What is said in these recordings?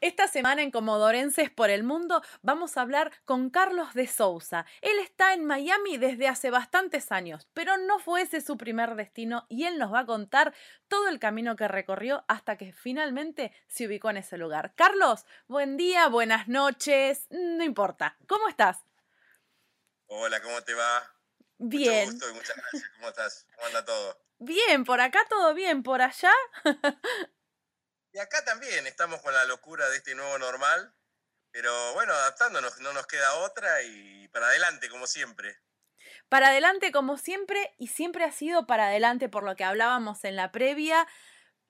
Esta semana en Comodorenses por el Mundo vamos a hablar con Carlos de Sousa. Él está en Miami desde hace bastantes años, pero no fue ese su primer destino y él nos va a contar todo el camino que recorrió hasta que finalmente se ubicó en ese lugar. Carlos, buen día, buenas noches, no importa. ¿Cómo estás? Hola, ¿cómo te va? Bien. Mucho gusto y muchas gracias. ¿Cómo estás? ¿Cómo anda todo? Bien, por acá todo bien, por allá. Y acá también estamos con la locura de este nuevo normal, pero bueno, adaptándonos, no nos queda otra y para adelante como siempre. Para adelante como siempre y siempre ha sido para adelante por lo que hablábamos en la previa,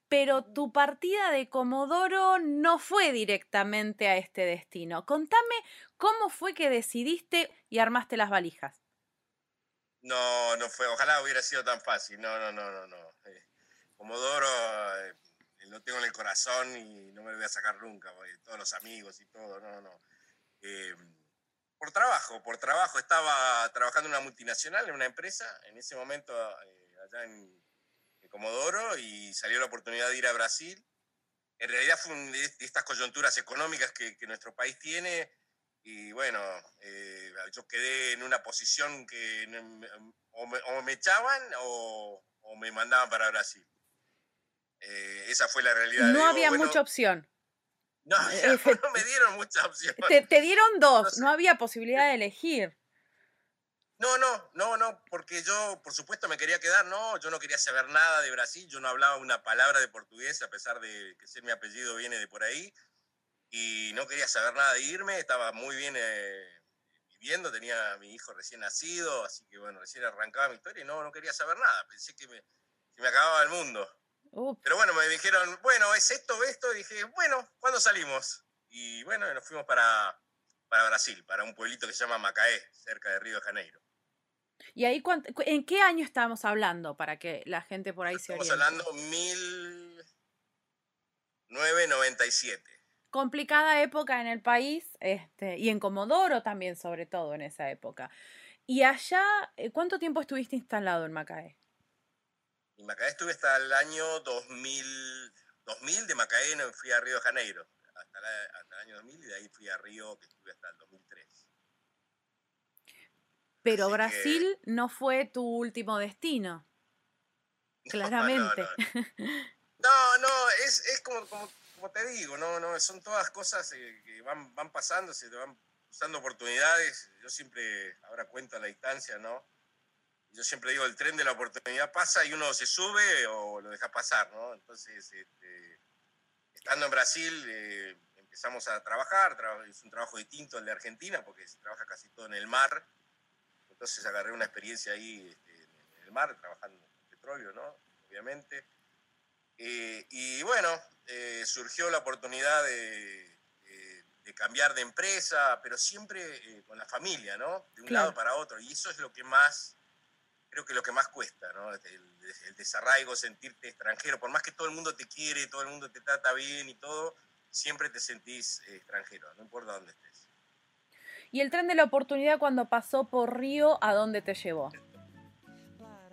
pero tu partida de Comodoro no fue directamente a este destino. Contame cómo fue que decidiste y armaste las valijas. No, no fue, ojalá hubiera sido tan fácil, no, no, no, no, no. Eh, Comodoro... Eh, lo tengo en el corazón y no me lo voy a sacar nunca, todos los amigos y todo, no, no. Eh, por trabajo, por trabajo. Estaba trabajando en una multinacional, en una empresa, en ese momento eh, allá en, Comodoro y salió la oportunidad de ir a Brasil. En realidad fue de estas coyunturas económicas que, nuestro país tiene y bueno, eh, yo quedé en una posición que o me, echaban o me mandaban para Brasil. Eh, esa fue la realidad. No había mucha opción. No, no, me dieron mucha opción. Te, dieron dos, no, había posibilidad de elegir. No, no, no, no, porque yo, por supuesto, me quería quedar, no, yo no quería saber nada de Brasil, yo no hablaba una palabra de portugués, a pesar de que ser mi apellido viene de por ahí, y no quería saber nada de irme, estaba muy bien eh, viviendo, tenía a mi hijo recién nacido, así que bueno, recién arrancaba mi historia y no, no quería saber nada, pensé que me, que me acababa el mundo. Pero bueno, me dijeron, bueno, es esto, esto, y dije, bueno, ¿cuándo salimos? Y bueno, nos fuimos para, para Brasil, para un pueblito que se llama Macaé, cerca de Río de Janeiro. ¿Y ahí en qué año estábamos hablando para que la gente por ahí se oriente? Estamos hablando 1997. Complicada época en el país este, y en Comodoro también, sobre todo en esa época. ¿Y allá eh, cuánto tiempo estuviste instalado en Macaé? En Macaé estuve hasta el año 2000, 2000 de Macaé no fui a Río de Janeiro, hasta, el año 2000 y de ahí fui a Río, que estuve hasta el 2003. Pero Brasil no fue tu último destino. Claramente. No, no, es, es como, como, te digo, no, no, son todas cosas eh, que van, van pasando, se te van usando oportunidades. Yo siempre, ahora cuento a la distancia, ¿no? Yo siempre digo, el tren de la oportunidad pasa y uno se sube o lo deja pasar, ¿no? Entonces, este, estando en Brasil, eh, empezamos a trabajar, es un trabajo distinto al de Argentina, porque se trabaja casi todo en el mar, entonces agarré una experiencia ahí este, en el mar, trabajando en petróleo, ¿no? Obviamente. Eh, y bueno, eh, surgió la oportunidad de, cambiar de empresa, pero siempre con la familia, ¿no? De un lado para otro, y eso es lo que más creo que lo que más cuesta, ¿no? El, desarraigo, sentirte extranjero, por más que todo el mundo te quiere, todo el mundo te trata bien y todo, siempre te sentís eh, extranjero, no importa dónde estés. ¿Y el tren de la oportunidad cuando pasó por Río, a dónde te llevó?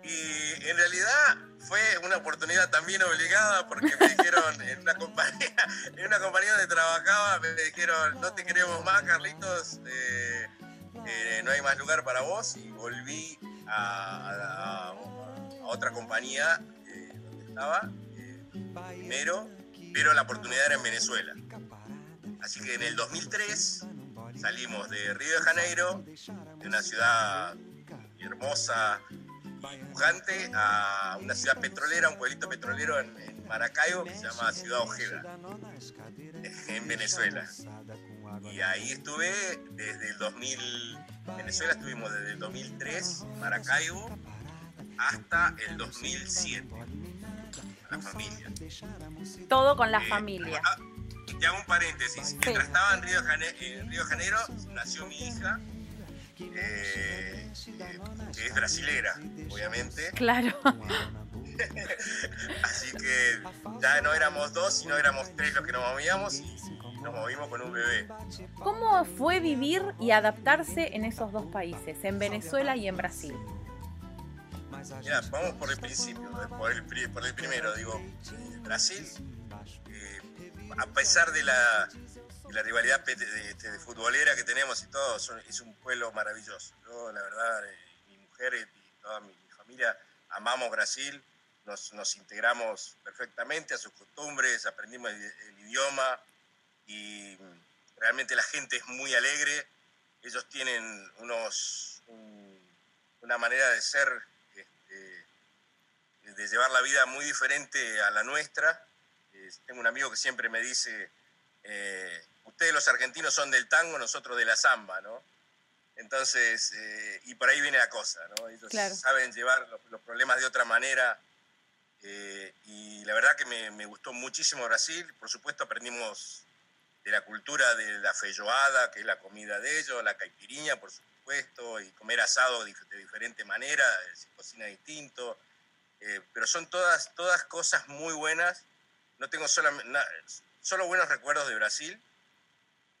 Y en realidad fue una oportunidad también obligada porque me dijeron en una compañía, en una compañía donde trabajaba, me dijeron, no te queremos más, Carlitos, eh, eh, no hay más lugar para vos y volví a, otra compañía eh, donde estaba eh, primero, pero la oportunidad era en Venezuela. Así que en el 2003 salimos de Río de Janeiro, de una ciudad hermosa pujante, a una ciudad petrolera, un pueblito petrolero en, en Maracaibo que se llama Ciudad Ojeda, en Venezuela. Y ahí estuve desde el 2000, Venezuela estuvimos desde el 2003, Maracaibo, hasta el 2007. La familia. Todo con la eh, familia. te hago un paréntesis. Mientras estaba en Río, de Janeiro, nació mi hija, eh, que es brasilera, obviamente. Claro. Así que ya no éramos dos, sino éramos tres los que nos movíamos y nos movimos con un bebé. ¿Cómo fue vivir y adaptarse en esos dos países, en Venezuela y en Brasil? Mira, vamos por el principio, por el, por el primero, digo, Brasil, eh, a pesar de la, la rivalidad este, de, futbolera que tenemos y todo, es un pueblo maravilloso. Yo, la verdad, eh, mi mujer y toda mi, familia amamos Brasil, nos, nos, integramos perfectamente a sus costumbres, aprendimos el, idioma y realmente la gente es muy alegre. Ellos tienen unos, una manera de ser de llevar la vida muy diferente a la nuestra. tengo un amigo que siempre me dice, eh, ustedes los argentinos son del tango, nosotros de la samba, ¿no? Entonces, eh, y por ahí viene la cosa, ¿no? Ellos saben llevar los, problemas de otra manera. Eh, y la verdad que me, me, gustó muchísimo Brasil. Por supuesto, aprendimos de la cultura de la feijoada, que es la comida de ellos, la caipiriña, por supuesto, y comer asado de, de diferente manera, se cocina distinto. Eh, pero son todas, todas cosas muy buenas. No tengo solo buenos recuerdos de Brasil.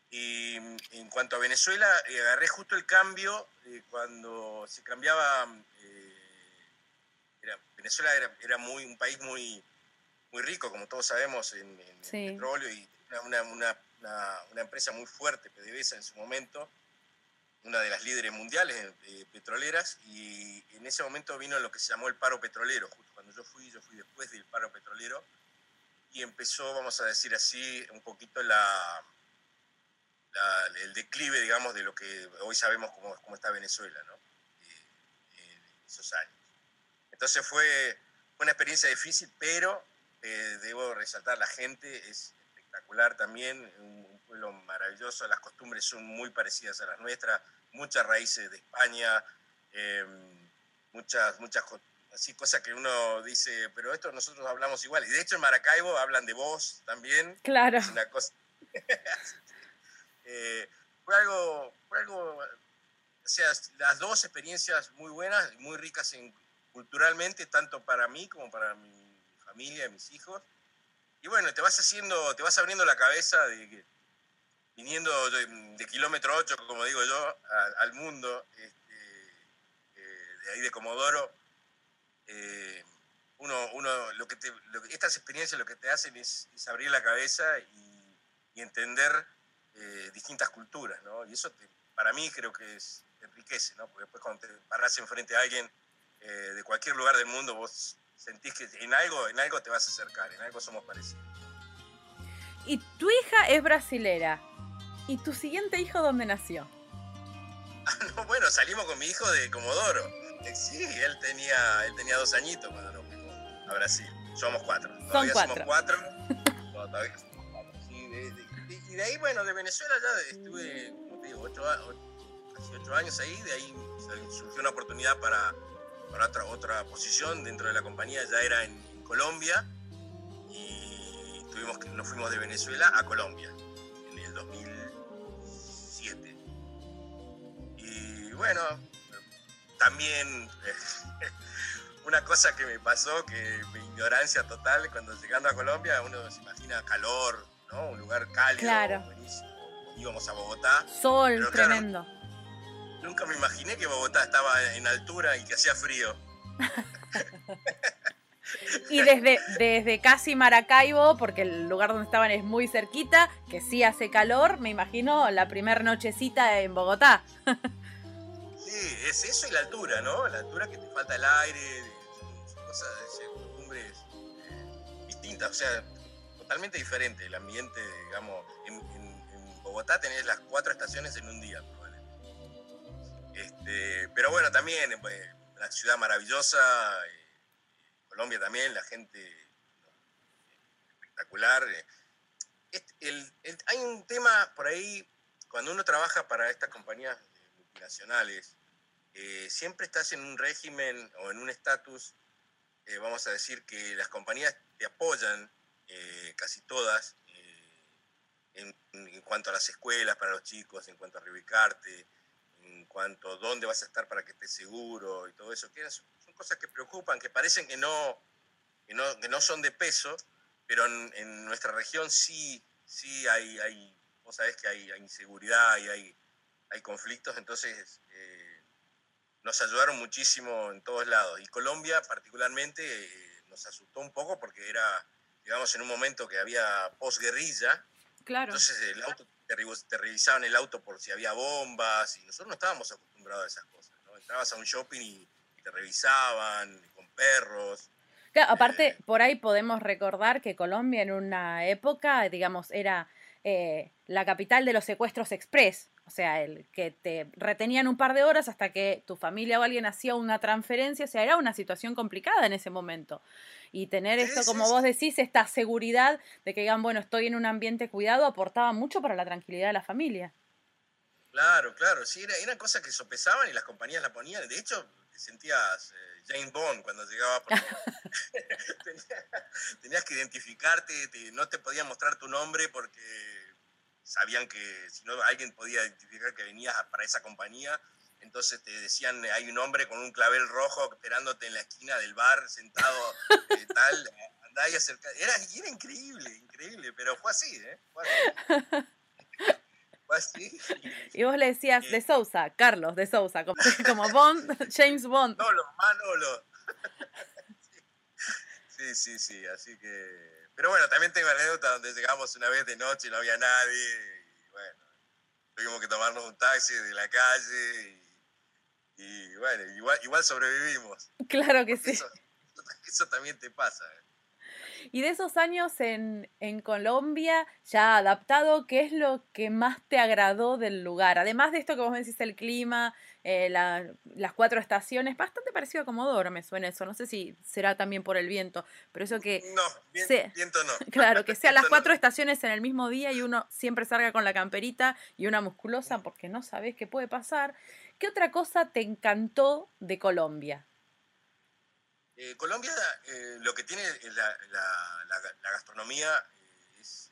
Y en cuanto a Venezuela, eh, agarré justo el cambio eh, cuando se cambiaba. Venezuela era, muy, un país muy, muy rico, como todos sabemos, en, petróleo y una, una, una, empresa muy fuerte, PDVSA en su momento una de las líderes mundiales eh, petroleras, y en ese momento vino lo que se llamó el paro petrolero. Justo cuando yo fui, yo fui después del paro petrolero, y empezó, vamos a decir así, un poquito la, el declive, digamos, de lo que hoy sabemos cómo, cómo está Venezuela, ¿no? en esos años. Entonces fue, una experiencia difícil, pero eh, debo resaltar, la gente es espectacular también, un pueblo maravilloso, las costumbres son muy parecidas a las nuestras, muchas raíces de España, em, muchas, muchas así cosas que uno dice, pero esto nosotros hablamos igual. Y de hecho en Maracaibo hablan de vos también. Claro. Es una cosa... Eh, fue algo, fue algo, o sea, las dos experiencias muy buenas, muy ricas en, culturalmente, tanto para mí como para mi familia mis hijos. Y bueno, te vas haciendo, te vas abriendo la cabeza viniendo de, kilómetro 8, como digo yo, al mundo, este, eh, de ahí de Comodoro, eh, uno, uno, estas experiencias lo que te hacen es, abrir la cabeza y, entender eh, distintas culturas, ¿no? Y eso para mí creo que te enriquece, ¿no? Porque después cuando te paras enfrente a alguien de cualquier lugar del mundo, vos sentís que en algo, en algo te vas a acercar, en algo somos parecidos. Y tu hija es brasilera. ¿Y tu siguiente hijo dónde nació? bueno, salimos con mi hijo de Comodoro. Eh, sí, él tenía, él tenía dos añitos cuando nos fuimos a Brasil. Somos cuatro. Son cuatro. Somos cuatro. todavía somos cuatro. Sí, y de ahí, bueno, de Venezuela ya estuve, como te digo, ocho, casi ocho años ahí. De ahí surgió una oportunidad para, para otra, otra posición dentro de la compañía. Ya era en, Colombia. Y tuvimos que, nos fuimos de Venezuela a Colombia en el 2000 bueno, también una cosa que me pasó, que mi ignorancia total, cuando llegando a Colombia uno se imagina calor, ¿no? Un lugar cálido, buenísimo. Íbamos a Bogotá. Sol, tremendo. Nunca me imaginé que Bogotá estaba en altura y que hacía frío. y desde, desde casi Maracaibo, porque el lugar donde estaban es muy cerquita, que sí hace calor, me imagino la primera nochecita en Bogotá. Sí, es eso y la altura, ¿no? La altura que te falta el aire, cosas, costumbres eh, distintas, o sea, totalmente diferente el ambiente, digamos, en, Bogotá tenés las cuatro estaciones en un día. Este, pero bueno, también, la ciudad maravillosa, eh, Colombia también, la gente espectacular. hay un tema por ahí, cuando uno trabaja para estas compañías multinacionales, eh, siempre estás en un régimen o en un estatus, eh, vamos a decir que las compañías te apoyan, eh, casi todas, en, cuanto a las escuelas para los chicos, en cuanto a reubicarte, en cuanto a dónde vas a estar para que estés seguro y todo eso, que son cosas que preocupan, que parecen que no, que no, son de peso, pero en, nuestra región sí, sí hay, hay, vos sabés que hay, inseguridad y hay, hay conflictos, entonces eh, nos ayudaron muchísimo en todos lados. Y Colombia particularmente eh, nos asustó un poco porque era, digamos, en un momento que había posguerrilla, claro. entonces el auto, te, revisaban el auto por si había bombas y nosotros no estábamos acostumbrados a esas cosas. Entrabas a un shopping y te revisaban con perros aparte, eh, por ahí podemos recordar que Colombia en una época, digamos, era eh, la capital de los secuestros express. O sea, el que te retenían un par de horas hasta que tu familia o alguien hacía una transferencia. O sea, era una situación complicada en ese momento. Y tener esto, como vos decís, esta seguridad de que digan, bueno, estoy en un ambiente cuidado, aportaba mucho para la tranquilidad de la familia. Claro, claro, sí, era, era cosas que sopesaban y las compañías la ponían. De hecho, te sentías eh, James Bond cuando llegaba. tenías, que identificarte, no te podían mostrar tu nombre porque sabían que si no alguien podía identificar que venías para esa compañía. Entonces te decían, hay un hombre con un clavel rojo esperándote en la esquina del bar, sentado, eh, tal, andá y acerca. Era, era increíble, increíble, pero fue así, ¿eh? Fue así. Y vos le decías de Sousa, Carlos de Sousa, como, como Bond, James Bond. Manolo, Manolo. Sí, sí, sí, así que... Pero bueno, también tengo anécdota donde llegamos una vez de noche y no había nadie. Y bueno, tuvimos que tomarnos un taxi de la calle y, bueno, igual, igual sobrevivimos. Claro que sí. Eso, eso también te pasa. ¿eh? Y de esos años en, en, Colombia, ya adaptado, ¿qué es lo que más te agradó del lugar? Además de esto que vos me decís, el clima, eh, las cuatro estaciones, bastante parecido a Comodoro me suena eso, no sé si será también por el viento, pero eso que... No, viento no. Claro, que sean las cuatro estaciones en el mismo día y uno siempre salga con la camperita y una musculosa porque no sabes qué puede pasar. ¿Qué otra cosa te encantó de Colombia? Eh, Colombia eh, lo que tiene la, la, gastronomía eh, es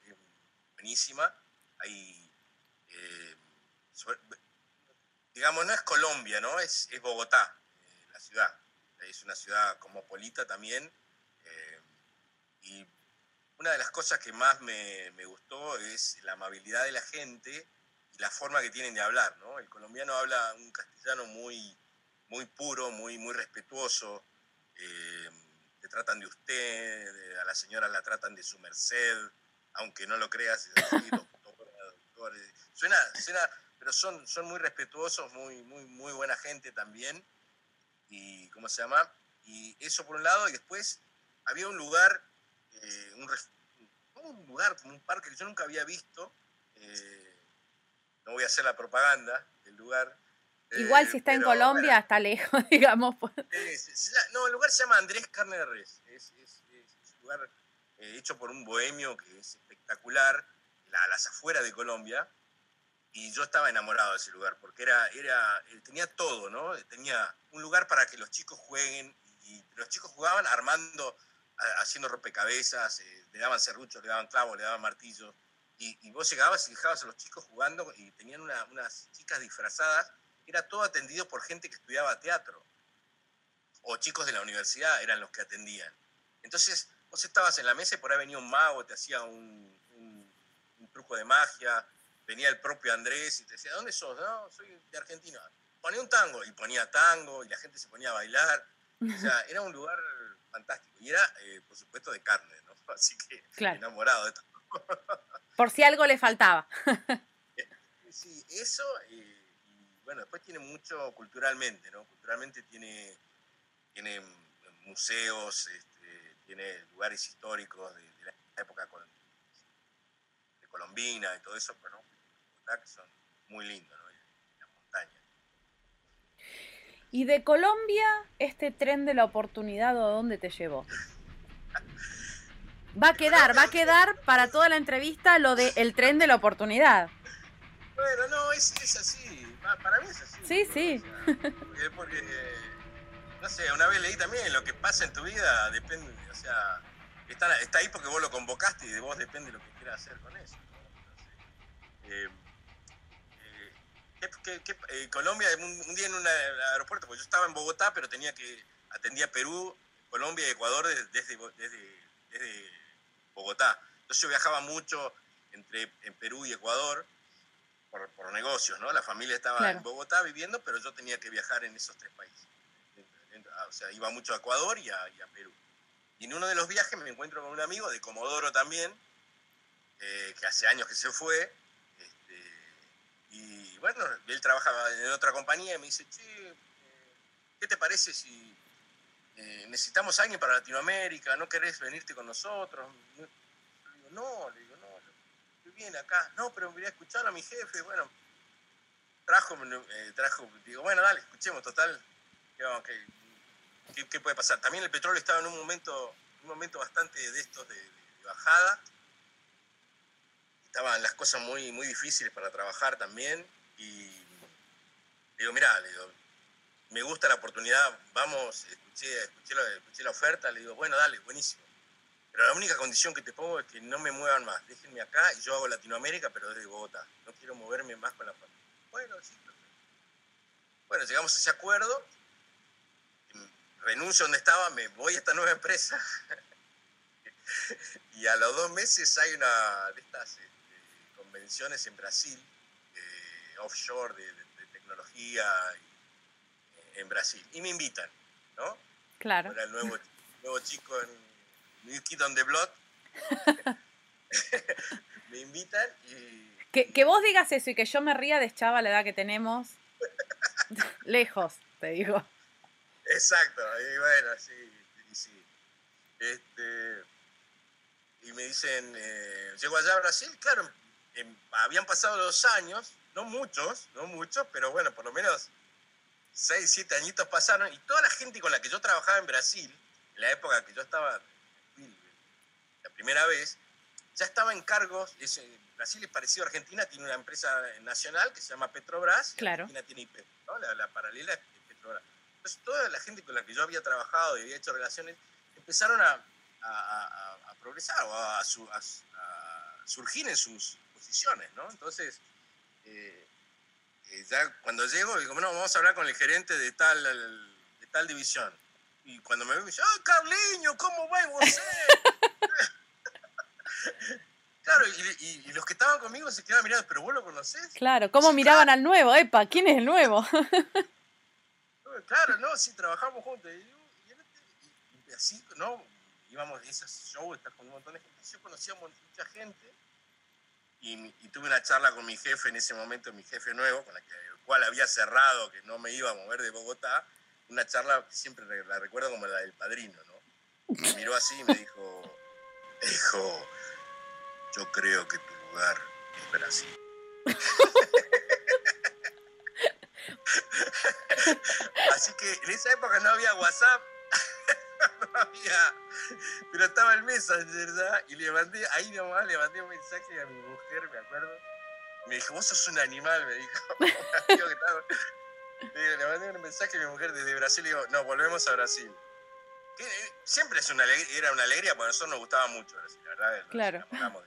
buenísima. Hay, digamos, no es Colombia, ¿no? Es, Bogotá, la ciudad. Es una ciudad cosmopolita también. y una de las cosas que más me, gustó es la amabilidad de la gente y la forma que tienen de hablar, ¿no? El colombiano habla un castellano muy, muy puro, muy, muy respetuoso eh, te tratan de usted, a la señora la tratan de su merced, aunque no lo creas, suena, suena, pero son, son muy respetuosos, muy, muy, muy buena gente también, y ¿cómo se llama? Y eso por un lado, y después había un lugar, eh, un, un, lugar, un parque que yo nunca había visto, eh, no voy a hacer la propaganda del lugar, Igual si está en Colombia, está lejos, digamos. Pues. no, el lugar se llama Andrés Carne de Res. Es, un lugar eh, hecho por un bohemio que es espectacular, a las afueras de Colombia. Y yo estaba enamorado de ese lugar, porque era, era, eh, tenía todo, ¿no? Tenía un lugar para que los chicos jueguen, y los chicos jugaban armando, haciendo rompecabezas, eh, le daban serruchos, le daban clavos, le daban martillos. Y, vos llegabas y dejabas a los chicos jugando y tenían unas chicas disfrazadas era todo atendido por gente que estudiaba teatro. O chicos de la universidad eran los que atendían. Entonces, vos estabas en la mesa y por ahí venía un mago, te hacía un, truco de magia, venía el propio Andrés y te decía, ¿dónde sos? No, soy de Argentina. Ponía un tango y ponía tango y la gente se ponía a bailar. O sea, era un lugar fantástico. Y era, eh, por supuesto, de carne, ¿no? Así que enamorado de todo. Por si algo le faltaba. sí, eso. Eh, bueno, después tiene mucho culturalmente, ¿no? Culturalmente tiene, tiene museos, este, tiene lugares históricos de, la época de Colombina y todo eso, pero que son muy lindos, ¿no? Las montañas. ¿Y de Colombia, este tren de la oportunidad o dónde te llevó? Va a quedar, va a quedar para toda la entrevista lo de el tren de la oportunidad. Bueno, no, es, es así. Para mí es así. Sí, sí. porque, no sé, una vez leí también, lo que pasa en tu vida depende, o sea, está, está ahí porque vos lo convocaste y de vos depende lo que quieras hacer con eso. Eh, eh, Colombia, un, día en un aeropuerto, porque yo estaba en Bogotá, pero tenía que atendía Perú, Colombia y Ecuador desde, desde, Bogotá. Entonces yo viajaba mucho entre en Perú y Ecuador por, por negocios, ¿no? La familia estaba en Bogotá viviendo, pero yo tenía que viajar en esos tres países. O sea, iba mucho a Ecuador y a, Perú. Y en uno de los viajes me encuentro con un amigo de Comodoro también, eh, que hace años que se fue, y bueno, él trabajaba en otra compañía y me dice, che, eh, ¿qué te parece si eh, necesitamos a alguien para Latinoamérica? ¿No querés venirte con nosotros? le digo, no, le digo, no, estoy bien acá. No, pero voy a escuchar a mi jefe. Bueno, trajo, eh, trajo, digo, bueno, dale, escuchemos, total. ¿Qué, puede pasar? También el petróleo estaba en un momento, un momento bastante de estos de bajada estaban las cosas muy, muy difíciles para trabajar también. Y digo, mira, le digo, me gusta la oportunidad, vamos, escuché, escuché, la, escuché la oferta, le digo, bueno, dale, buenísimo. Pero la única condición que te pongo es que no me muevan más. Déjenme acá y yo hago Latinoamérica, pero desde Bogotá. No quiero moverme más con la familia. Bueno, sí, perfecto. Bueno, llegamos a ese acuerdo. Renuncio donde estaba, me voy a esta nueva empresa. y a los dos meses hay una de estas convenciones en Brasil, eh, offshore de, tecnología eh, en Brasil. Y me invitan, ¿no? Claro. Era el nuevo, nuevo chico en New Kid on the Block. me invitan y... Que, que, vos digas eso y que yo me ría de Chava la edad que tenemos. Lejos, te digo. Exacto, y bueno, sí, sí. Este, y me dicen, eh, llego allá a Brasil, claro, habían pasado dos años, no muchos, no muchos, pero bueno, por lo menos seis, siete añitos pasaron y toda la gente con la que yo trabajaba en Brasil, en la época que yo estaba la primera vez, ya estaba en cargos, Brasil es parecido a Argentina, tiene una empresa nacional que se llama Petrobras, claro. Argentina tiene IP, la, paralela es Petrobras. Entonces toda la gente con la que yo había trabajado y había hecho relaciones empezaron a, progresar o a surgir en sus, ¿no? Entonces, eh, eh, ya cuando llego, digo, bueno, vamos a hablar con el gerente de tal, de tal división. Y cuando me ve, me dice, ¡ah, Carliño, ¿cómo va usted? claro, y, los que estaban conmigo se quedaban mirando, ¿pero vos lo conocés? Claro, ¿cómo miraban al nuevo? Epa, ¿quién es el nuevo? claro, no, sí, trabajamos juntos. Y, así, ¿no? Íbamos a esos shows, con un montón de gente. Yo conocía a mucha gente y, tuve una charla con mi jefe en ese momento, mi jefe nuevo, con el cual había cerrado que no me iba a mover de Bogotá, una charla que siempre la recuerdo como la del padrino, ¿no? Me miró así y me dijo, dijo, yo creo que tu lugar es Brasil. así que en esa época no había WhatsApp, pero estaba el Messenger, ¿verdad? Y le mandé, ahí nomás le mandé un mensaje a mi mujer, me acuerdo. Me dijo, vos sos un animal, me dijo. le mandé un mensaje a mi mujer desde Brasil y digo, no, volvemos a Brasil. Eh, siempre es una era una alegría, porque a nosotros nos gustaba mucho Brasil, ¿verdad? claro.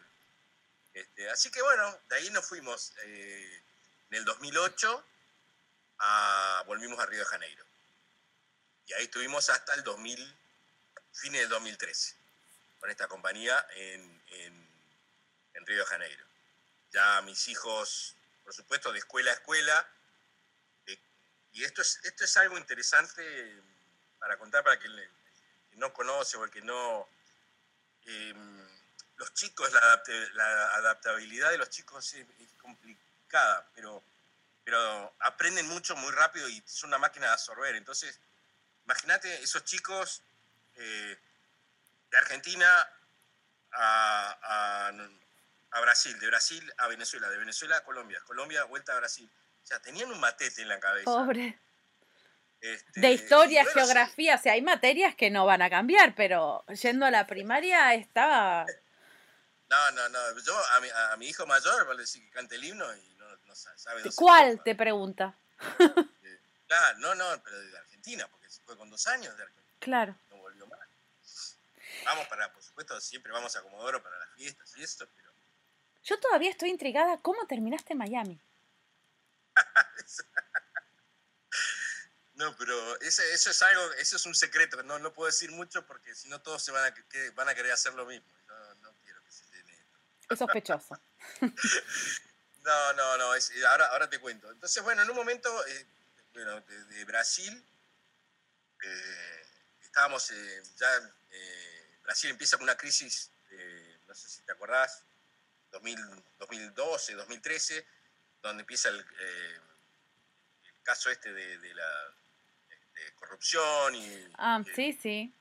Este, así que bueno, de ahí nos fuimos eh, en el 2008, a, volvimos a Río de Janeiro. Y ahí estuvimos hasta el 2000 fines del 2013, con esta compañía en, en, Río de Janeiro. Ya mis hijos, por supuesto, de escuela a escuela, y esto es, esto es algo interesante para contar para quien, no conoce o el que no... Em, los chicos, la, adaptabilidad de los chicos es, complicada, pero, pero aprenden mucho muy rápido y es una máquina de absorber. Entonces, imagínate esos chicos eh, de Argentina a, Brasil, de Brasil a Venezuela, de Venezuela a Colombia, Colombia vuelta a Brasil. O sea, tenían un matete en la cabeza. Pobre. Este, de historia, geografía, o sea, hay materias que no van a cambiar, pero yendo a la primaria estaba... No, no, no. Yo a mi, hijo mayor le decir que cante el himno y no, sabe. ¿Cuál? Te pregunta. Eh, claro, no, no, pero de Argentina, porque fue con dos años de Argentina. Claro. Vamos para, por supuesto, siempre vamos a Comodoro para las fiestas y esto, pero... Yo todavía estoy intrigada. ¿Cómo terminaste en Miami? no, pero eso es algo, eso es un secreto. No, no puedo decir mucho porque si no todos se van a, van a querer hacer lo mismo. No, quiero que se Es sospechoso. no, no, no. ahora, ahora te cuento. Entonces, bueno, en un momento eh, bueno, de, Brasil, eh, estábamos eh, ya. Brasil empieza con una crisis, no sé si te acordás, 2012, 2013, donde empieza el, eh, el caso este de, la este, corrupción y, ah, sí, sí.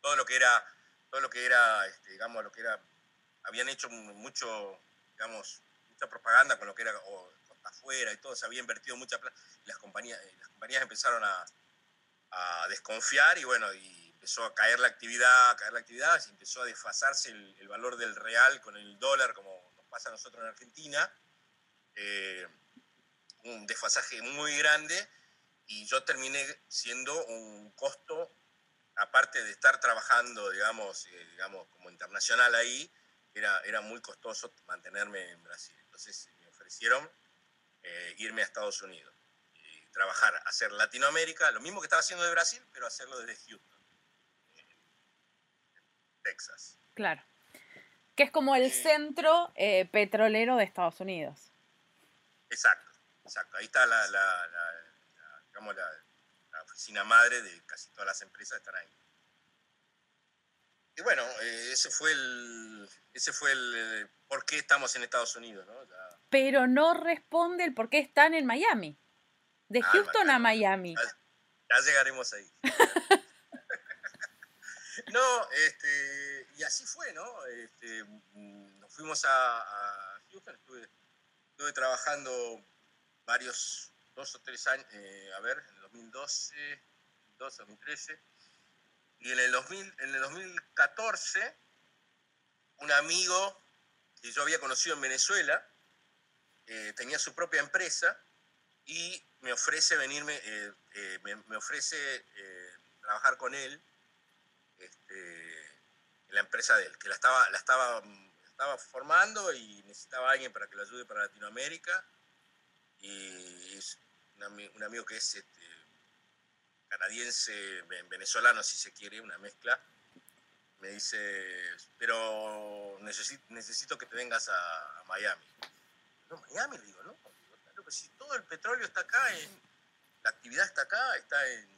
todo lo que era, todo lo que era, este, digamos, lo que era, habían hecho mucho, digamos, mucha propaganda con lo que era afuera y todo, se había invertido mucha plata, y las compañías, las compañías empezaron a, a desconfiar y bueno, y empezó a caer la actividad, a caer la actividad, se empezó a desfasarse el, valor del real con el dólar, como nos pasa a nosotros en Argentina, eh, un desfasaje muy grande, y yo terminé siendo un costo, aparte de estar trabajando, digamos, eh, digamos como internacional ahí, era, era muy costoso mantenerme en Brasil. Entonces me ofrecieron eh, irme a Estados Unidos trabajar, hacer Latinoamérica, lo mismo que estaba haciendo de Brasil, pero hacerlo desde Houston. Texas. Claro. Que es como el centro eh, petrolero de Estados Unidos. Exacto, exacto. Ahí está la, digamos la, oficina madre de casi todas las empresas están ahí. Y bueno, eh, ese fue el, ese fue el, por qué estamos en Estados Unidos, ¿no? Pero no responde el por qué están en Miami. De ah, Houston a Miami. ya llegaremos ahí. No, este, y así fue, ¿no? Este, mm, nos fuimos a, Houston, estuve, trabajando varios, dos o tres años, eh, a ver, en el 2012, 2013, y en el, 2000, en el 2014, un amigo que yo había conocido en Venezuela, eh, tenía su propia empresa y me ofrece venirme, eh, me, ofrece trabajar con él este, en la empresa de él, que la estaba, la estaba, estaba formando y necesitaba a alguien para que lo ayude para Latinoamérica. Y un, amigo que es este, canadiense, venezolano, si se quiere, una mezcla. Me dice, pero necesito, necesito que te vengas a, Miami. No, Miami, le digo, no, si todo el petróleo está acá, en, la actividad está acá, está en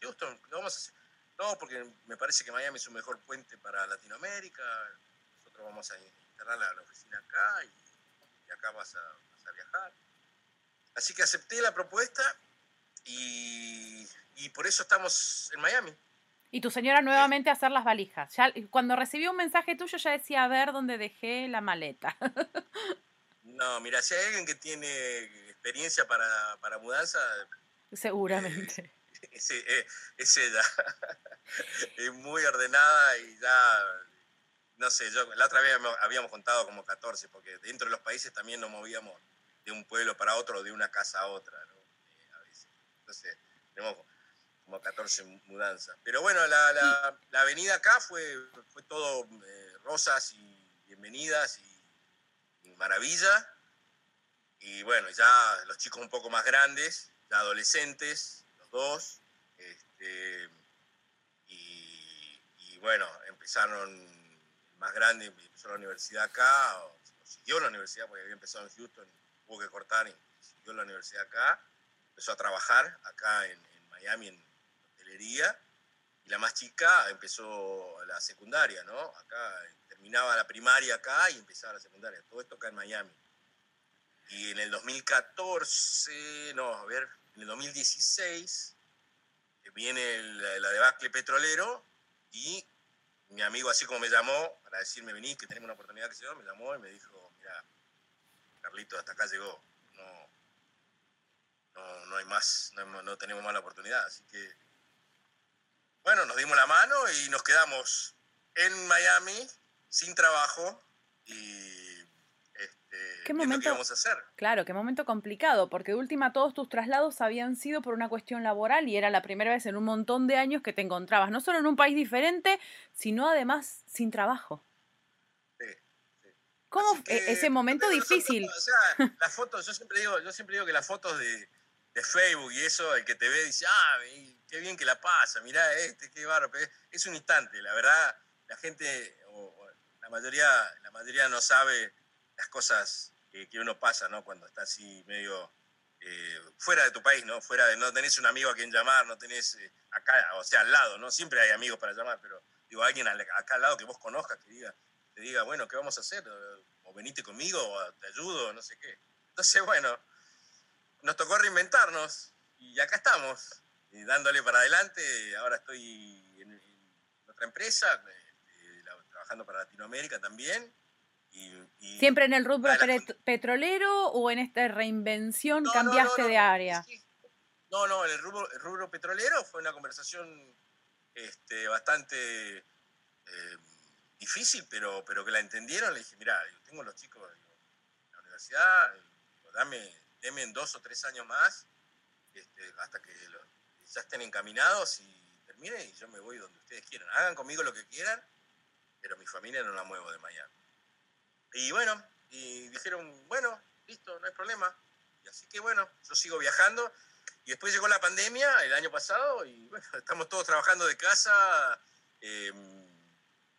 Houston, vamos a hacer? No, porque me parece que Miami es un mejor puente para Latinoamérica. Nosotros vamos a instalar la, oficina acá y, acá vas a, viajar. Así que acepté la propuesta y, por eso estamos en Miami. Y tu señora nuevamente a hacer las valijas. Ya, cuando recibí un mensaje tuyo ya decía a ver dónde dejé la maleta. no, mira, si hay alguien que tiene experiencia para, para mudanza... Seguramente. Eh, es, ella. es muy ordenada y ya, no sé, yo la otra vez habíamos contado como 14, porque dentro de los países también nos movíamos de un pueblo para otro, de una casa a otra, ¿no? Eh, a veces. Entonces, tenemos como 14 mudanzas. Pero bueno, la, la, la avenida acá fue, fue todo eh, rosas y bienvenidas y, y maravilla. Y bueno, ya los chicos un poco más grandes, ya adolescentes, dos. Este, y, bueno, empezaron más grande, empezó la universidad acá, o, siguió la universidad porque había empezado en Houston, tuvo que cortar y siguió la universidad acá, empezó a trabajar acá en, Miami en hotelería. Y la más chica empezó la secundaria, ¿no? Acá terminaba la primaria acá y empezaba la secundaria. Todo esto acá en Miami. Y en el 2014, no, a ver, en el 2016 eh, viene la debacle petrolero y mi amigo, así como me llamó para decirme, vení, que tenemos una oportunidad que se dio, me llamó y me dijo, mira, Carlito, hasta acá llegó, no, no, no hay más, no, no tenemos más la oportunidad. Así que, bueno, nos dimos la mano y nos quedamos en Miami sin trabajo y ¿Qué momento, vamos a hacer? Claro, qué momento complicado, porque de última todos tus traslados habían sido por una cuestión laboral y era la primera vez en un montón de años que te encontrabas, no solo en un país diferente, sino además sin trabajo. Sí, cómo ese momento difícil? o sea, las fotos, yo siempre digo, yo siempre digo que las fotos de, de Facebook y eso, el que te ve dice, ah, qué bien que la pasa, mirá este, qué barro. Es un instante, la verdad, la gente, o, la, mayoría, la mayoría no sabe las cosas que, que uno pasa, ¿no? Cuando está así medio eh, fuera de tu país, ¿no? Fuera de, no tenés un amigo a quien llamar, no tenés eh, acá, o sea, al lado, ¿no? Siempre hay amigos para llamar, pero digo, alguien acá al lado que vos conozcas, que diga, te diga, bueno, ¿qué vamos a hacer? O venite conmigo, o te ayudo, no sé qué. Entonces, bueno, nos tocó reinventarnos y acá estamos, y dándole para adelante. Ahora estoy en, otra empresa, eh, trabajando para Latinoamérica también. ¿Siempre en el rubro petrolero o en esta reinvención cambiaste de área? No, no, en el rubro, petrolero fue una conversación este, bastante eh, difícil, pero, pero que la entendieron. Le dije, mira, yo tengo los chicos en la universidad, dame, deme en dos o tres años más, este, hasta que ya estén encaminados y terminen y yo me voy donde ustedes quieran. Hagan conmigo lo que quieran, pero mi familia no la muevo de Miami. Y bueno, y dijeron, bueno, listo, no hay problema. Y así que bueno, yo sigo viajando. Y después llegó la pandemia el año pasado y bueno, estamos todos trabajando de casa. Em,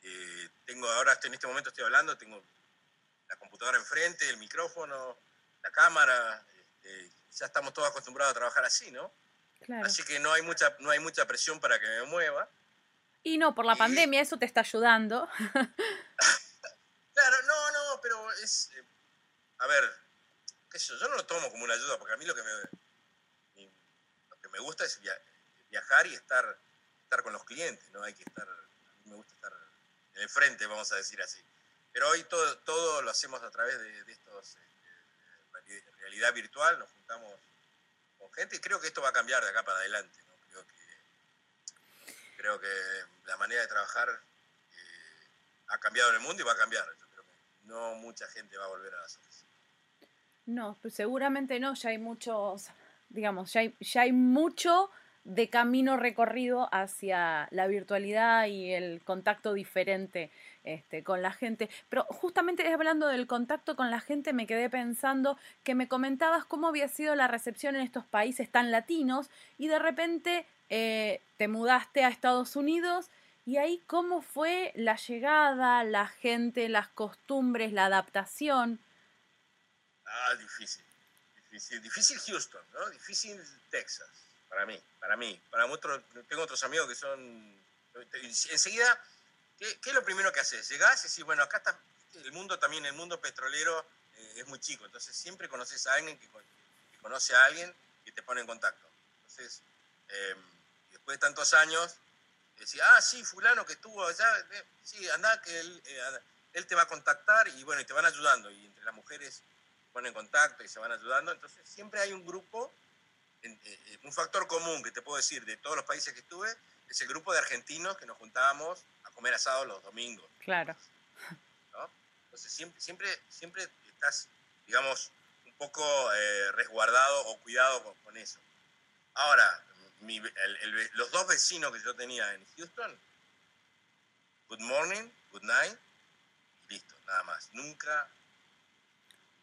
eh, tengo ahora en este momento estoy hablando, tengo la computadora enfrente, el micrófono, la cámara. Este, ya estamos todos acostumbrados a trabajar así, ¿no? Así que no hay mucha, no hay mucha presión para que me mueva. Y no, por la pandemia eso te está ayudando. Claro, pero es. Eh, a ver, qué sé yo, no lo tomo como una ayuda, porque a mí lo que me, lo que me gusta es viajar y estar, estar con los clientes, ¿no? Hay que estar. A mí me gusta estar en el frente, vamos a decir así. Pero hoy todo, todo lo hacemos a través de, de estos. Este, realidad virtual, nos juntamos con gente y creo que esto va a cambiar de acá para adelante, ¿no? Creo que, creo que la manera de trabajar eh, ha cambiado en el mundo y va a cambiar no mucha gente va a volver a las oficinas. No, pues seguramente no, ya hay muchos, digamos, ya hay, ya hay mucho de camino recorrido hacia la virtualidad y el contacto diferente este, con la gente. Pero justamente hablando del contacto con la gente, me quedé pensando que me comentabas cómo había sido la recepción en estos países tan latinos y de repente eh, te mudaste a Estados Unidos y ahí cómo fue la llegada, la gente, las costumbres, la adaptación. Ah, difícil. Difícil, difícil Houston, ¿no? Difícil Texas, para mí, para mí. Para otros, tengo otros amigos que son... Enseguida, ¿qué, es lo primero que haces? Llegás y decís, bueno, acá está el mundo también, el mundo petrolero eh, es muy chico, entonces siempre conoces a alguien que, conoce a alguien que te pone en contacto. Entonces, em, después de tantos años, decía, ah, sí, fulano que estuvo allá, eh, sí, anda, que él, eh, él te va a contactar y bueno, y te van ayudando. Y entre las mujeres se ponen en contacto y se van ayudando. Entonces siempre hay un grupo, eh, un factor común que te puedo decir de todos los países que estuve, es el grupo de argentinos que nos juntábamos a comer asado los domingos. Claro. Entonces siempre, siempre, siempre estás, digamos, un poco resguardado o cuidado con eso. Ahora, los dos vecinos que yo tenía en Houston, good morning, good night, listo, nada más. Nunca.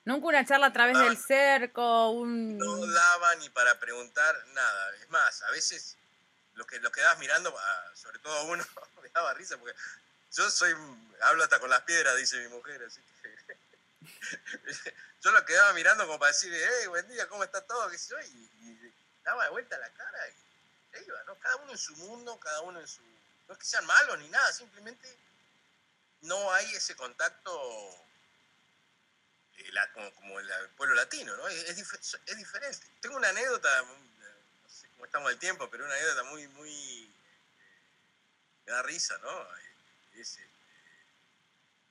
Nunca una charla a través del cerco, un. No daba ni para preguntar nada. Es más, a veces lo que, lo quedabas mirando, ah, sobre todo uno, me daba risa porque yo soy. Hablo hasta con las piedras, dice mi mujer, así que. yo lo quedaba mirando como para decir, hey, buen día, ¿cómo está todo? ¿Qué sé Y, y daba de vuelta la cara y cada uno en su mundo, cada uno en su... No es que sean malos ni nada, simplemente no hay ese contacto eh, como, el, pueblo latino, ¿no? Es, diferente. Tengo una anécdota, no sé cómo estamos del tiempo, pero una anécdota muy, muy... me da risa, ¿no? Este,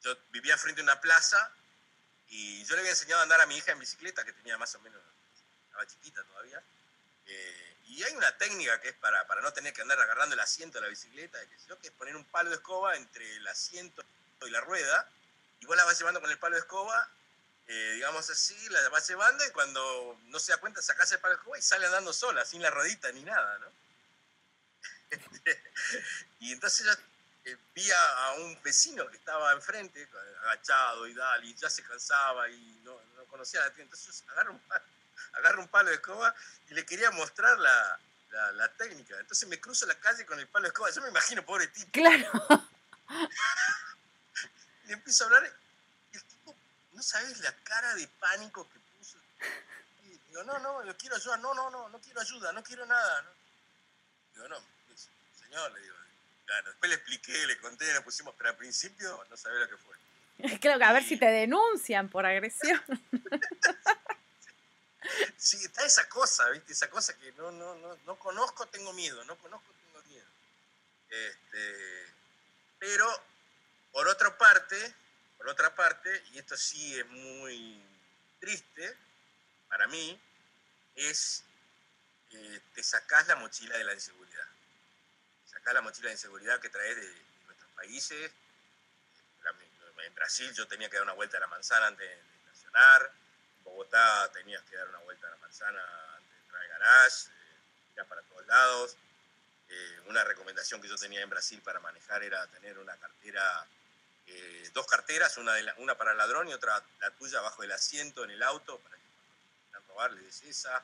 yo vivía frente a una plaza y yo le había enseñado a andar a mi hija en bicicleta, que tenía más o menos, estaba chiquita todavía. Eh, y hay una técnica que es para, para no tener que andar agarrando el asiento de la bicicleta, que, es poner un palo de escoba entre el asiento y la rueda, y vos la vas llevando con el palo de escoba, eh, digamos así, la vas llevando y cuando no se da cuenta sacás el palo de escoba y sale andando sola, sin la rodita ni nada, ¿no? y entonces yo eh, vi a, un vecino que estaba enfrente, agachado y dale, y ya se cansaba y no, conocía la tienda. Entonces agarro un, palo, agarro un palo de escoba y le quería mostrar la, la, técnica. Entonces me cruzo la calle con el palo de escoba. Yo me imagino, pobre tipo. Claro. y empiezo a hablar. Y el tipo, no sabes la cara de pánico que puso. Y digo, no, no, yo quiero ayuda. No, no, no, no quiero ayuda, no quiero nada. Digo, no, pues, señor, le digo. Claro, después le expliqué, le conté, le pusimos, pero al principio no sabía lo que fue. Creo que a ver si te denuncian por agresión. Sí, está esa cosa, ¿viste? Esa cosa que no, no, no, no conozco, tengo miedo, no conozco, tengo miedo. Este, pero, por otra parte, por otra parte, y esto sí es muy triste para mí, es que te sacás la mochila de la inseguridad. Sacás la mochila de inseguridad que traes de, nuestros países. En Brasil yo tenía que dar una vuelta a la manzana antes de estacionar Bogotá tenías que dar una vuelta a la manzana antes de entrar al garage, eh, para todos lados. Eh, una recomendación que yo tenía en Brasil para manejar era tener una cartera, eh, dos carteras, una, para el ladrón y otra la tuya bajo el asiento en el auto, para que cuando robar le des esa.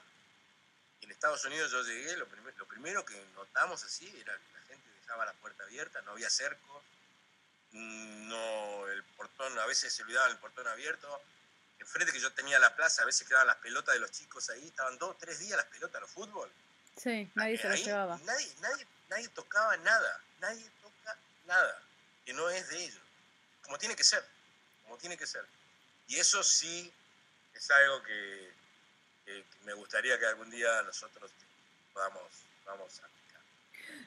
en Estados Unidos yo llegué, lo, lo primero que notamos así era que la gente dejaba la puerta abierta, no había cerco, no, el portón, a veces se olvidaban el portón abierto, enfrente que yo tenía la plaza, a veces quedaban las pelotas de los chicos ahí, estaban dos, tres días las pelotas los fútbol. Sí, nadie se las llevaba. Nadie, nadie, nadie tocaba nada, nadie toca nada, que no es de ellos. Como tiene que ser, como tiene que ser. Y eso sí es algo que, me gustaría que algún día nosotros podamos, podamos aplicar.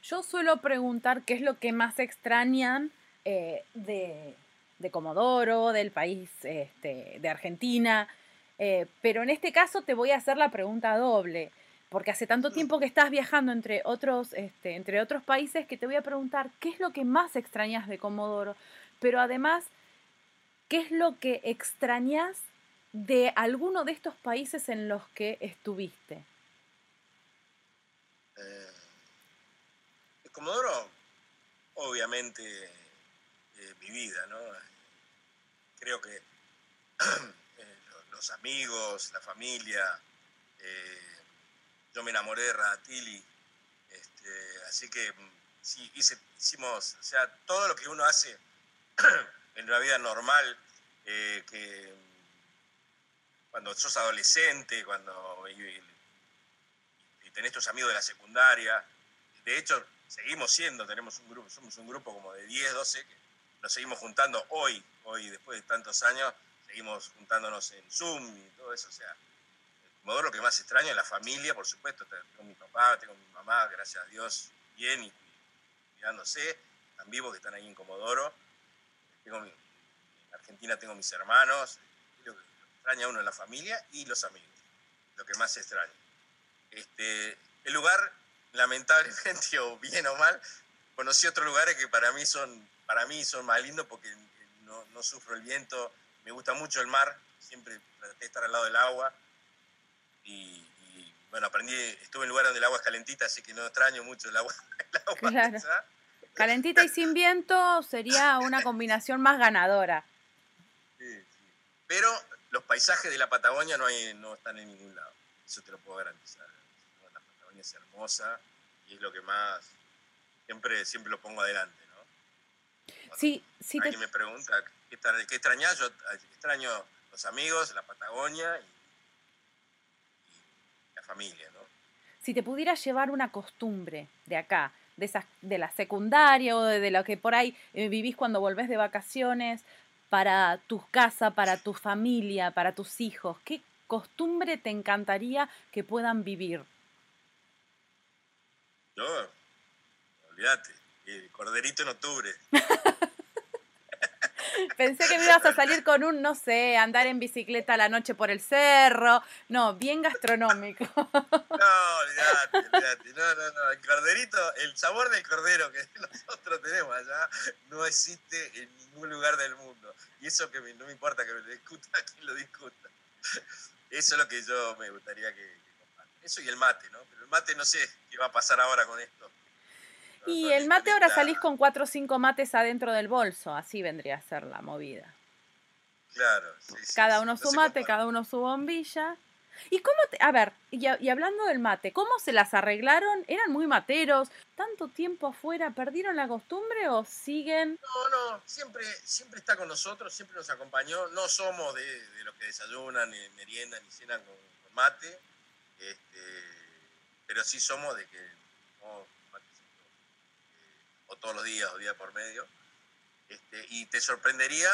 Yo suelo preguntar qué es lo que más extrañan eh, de, de Comodoro, del país este, de Argentina. Eh, pero en este caso te voy a hacer la pregunta doble, porque hace tanto tiempo que estás viajando entre otros, este, entre otros países que te voy a preguntar qué es lo que más extrañas de Comodoro, pero además, ¿qué es lo que extrañas de alguno de estos países en los que estuviste? Eh, Comodoro, obviamente, mi vida, ¿no? creo que eh, los amigos, la familia, eh, yo me enamoré de Radatili, este, así que mm, sí, hicimos, o sea, todo lo que uno hace en una vida normal, eh, que mm, cuando sos adolescente, cuando tenés tus amigos de la secundaria, de hecho seguimos siendo, tenemos un grupo, somos un grupo como de 10, 12 que nos seguimos juntando hoy, hoy después de tantos años, seguimos juntándonos en Zoom y todo eso. O sea, lo que más extraño es la familia, por supuesto. Tengo mi papá, tengo mi mamá, gracias a Dios, bien y cuidándose. Están vivos que están ahí en Comodoro. Tengo en Argentina tengo mis hermanos. Lo que extraña uno es la familia y los amigos. Lo que más extraña. Este, el lugar, lamentablemente, o bien o mal, conocí otros lugares que para mí son para mí son más lindos porque no, no, sufro el viento, me gusta mucho el mar, siempre traté de estar al lado del agua y, bueno, aprendí, estuve en lugares donde el agua es calentita, así que no extraño mucho el agua. claro. Calentita y sin viento sería una combinación más ganadora. Sí, sí. Pero los paisajes de la Patagonia no, hay, no están en ningún lado, eso te lo puedo garantizar. La Patagonia es hermosa y es lo que más, siempre, siempre lo pongo adelante. Sí, sí Alguien me pregunta, ¿qué, qué extrañas? Yo extraño los amigos, la Patagonia y, la familia, ¿no? Si te pudieras llevar una costumbre de acá, de, esa, de la secundaria o de, lo que por ahí eh, vivís cuando volvés de vacaciones, para tu casa, para tu familia, para tus hijos, ¿qué costumbre te encantaría que puedan vivir? Yo, olvídate, el corderito en octubre. Pensé que me ibas a salir con un, no sé, andar en bicicleta a la noche por el cerro. No, bien gastronómico. No, olvídate. No, no, no. El corderito, el sabor del cordero que nosotros tenemos allá no existe en ningún lugar del mundo. Y eso que no me importa que me lo discuta, quien lo discuta. Eso es lo que yo me gustaría que, que Eso y el mate, ¿no? Pero el mate no sé qué va a pasar ahora con esto. Y el mate ahora salís con cuatro o cinco mates adentro del bolso, así vendría a ser la movida. Claro. cada uno su mate, cada uno su bombilla. ¿Y cómo te, a ver, y, hablando del mate, ¿cómo se las arreglaron? ¿Eran muy materos? ¿Tanto tiempo afuera? ¿Perdieron la costumbre o siguen? No, no, siempre, siempre está con nosotros, siempre nos acompañó. No somos de, los que desayunan, ni meriendan, ni cenan con, mate, este, pero sí somos de que oh, o todos los días o día por medio. Este, y te sorprendería,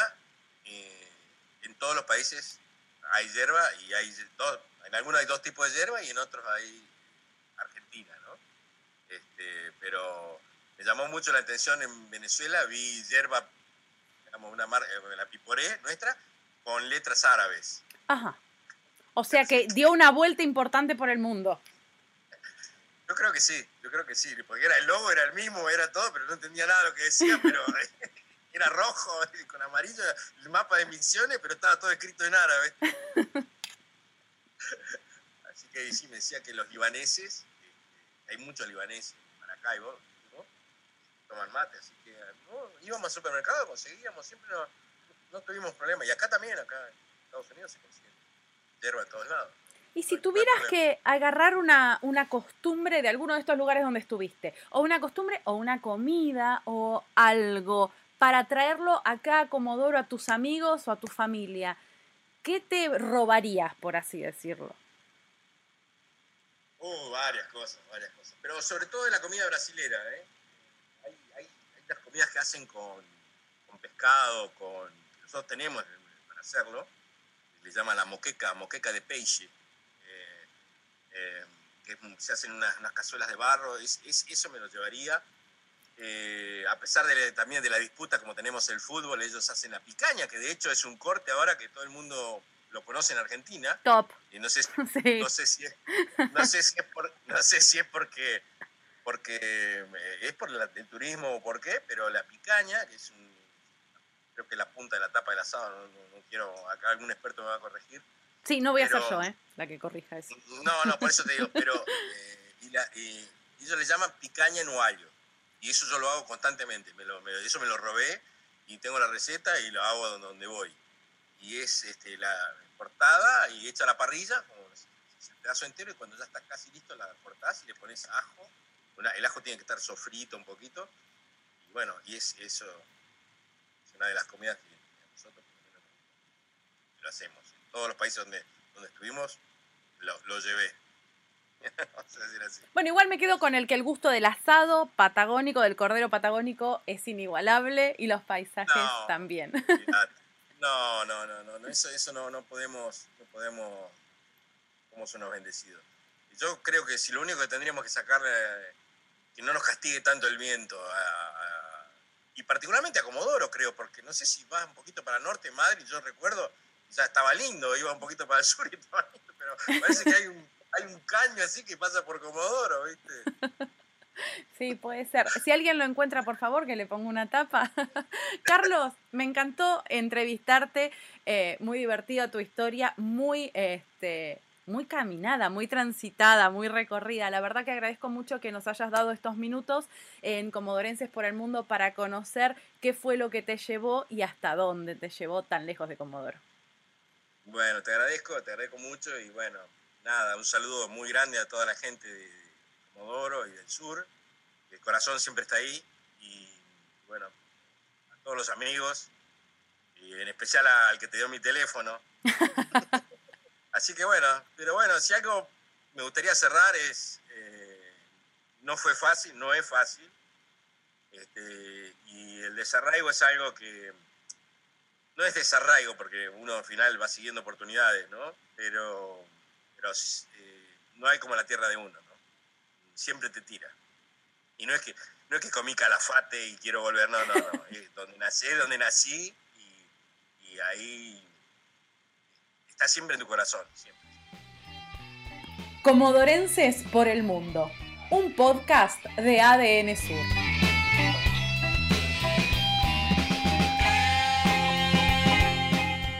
eh, en todos los países hay hierba y hay dos, en algunos hay dos tipos de hierba y en otros hay Argentina, ¿no? Este, pero me llamó mucho la atención en Venezuela, vi hierba, digamos, una marca, eh, la piporé nuestra, con letras árabes. Ajá. O sea que dio una vuelta importante por el mundo. Yo creo que sí, yo creo que sí, porque era el logo, era el mismo, era todo, pero no entendía nada de lo que decía, pero era rojo con amarillo, el mapa de misiones, pero estaba todo escrito en árabe. Así que sí, me decía que los libaneses, hay muchos libaneses en Maracaibo, ¿no? toman mate, así que íbamos al supermercado, conseguíamos, siempre no, no tuvimos problemas. Y acá también, acá en Estados Unidos se consigue hierba de todos lados. Y si tuvieras que agarrar una, una, costumbre de alguno de estos lugares donde estuviste, o una costumbre, o una comida, o algo, para traerlo acá a Comodoro a tus amigos o a tu familia, ¿qué te robarías, por así decirlo? Oh, varias cosas, varias cosas. Pero sobre todo de la comida brasilera, ¿eh? Hay, hay, hay las comidas que hacen con, con pescado, con... Nosotros tenemos para hacerlo, le llaman la moqueca, moqueca de peixe eh, que se hacen unas, cazuelas de barro, es, eso me lo llevaría. Eh, a pesar de, también de la disputa como tenemos el fútbol, ellos hacen la picaña, que de hecho es un corte ahora que todo el mundo lo conoce en Argentina. Top. Y no sé, no sé si es, no sé si es, no sé si es porque, porque eh, es por el turismo o por qué, pero la picaña, que es un, creo que la punta de la tapa del asado, no quiero, acá algún experto me va a corregir, Sí, no voy a ser yo, ¿eh? La que corrija eso. No, no, por eso te digo, pero eh, y ellos le llaman picaña en. Y eso yo lo hago constantemente. Me lo, eso me lo robé y tengo la receta y lo hago donde voy. Y es este, la cortada y hecha a la parrilla, como el pedazo entero, y cuando ya está casi listo la cortás y le pones ajo. el ajo tiene que estar sofrito un poquito. Y bueno, y es eso es una de las comidas que nosotros lo hacemos todos los países donde, donde estuvimos, lo, llevé. Bueno, igual me quedo con el que el gusto del asado patagónico, del cordero patagónico, es inigualable y los paisajes también. No, no, no, no, eso, eso no, no podemos, no podemos, somos unos bendecidos. Yo creo que si lo único que tendríamos que sacar, que no nos castigue tanto el viento, y particularmente a Comodoro, creo, porque no sé si vas un poquito para norte, Madrid, yo recuerdo, ya estaba lindo, iba un poquito para el sur y estaba lindo, pero parece que hay un, hay un caño así que pasa por Comodoro, ¿viste? Sí, puede ser. Si alguien lo encuentra, por favor, que le ponga una tapa. Carlos, me encantó entrevistarte. Eh, muy divertida tu historia, muy, este, muy caminada, muy transitada, muy recorrida. La verdad que agradezco mucho que nos hayas dado estos minutos en Comodorenses por el Mundo para conocer qué fue lo que te llevó y hasta dónde te llevó tan lejos de Comodoro. Bueno, te agradezco, te agradezco mucho y bueno, nada, un saludo muy grande a toda la gente de Comodoro y del sur. El corazón siempre está ahí y bueno, a todos los amigos y en especial al que te dio mi teléfono. Así que bueno, pero bueno, si algo me gustaría cerrar es, eh, no fue fácil, no es fácil. Este, y el desarraigo es algo que no es desarraigo, porque uno al final va siguiendo oportunidades, ¿no? Pero, pero eh, no hay como la tierra de uno, ¿no? Siempre te tira. Y no es que, no es que comí calafate y quiero volver, no, no, no. donde nací, donde nací y, y, ahí está siempre en tu corazón, siempre. Comodorenses por el Mundo, un podcast de ADN Sur.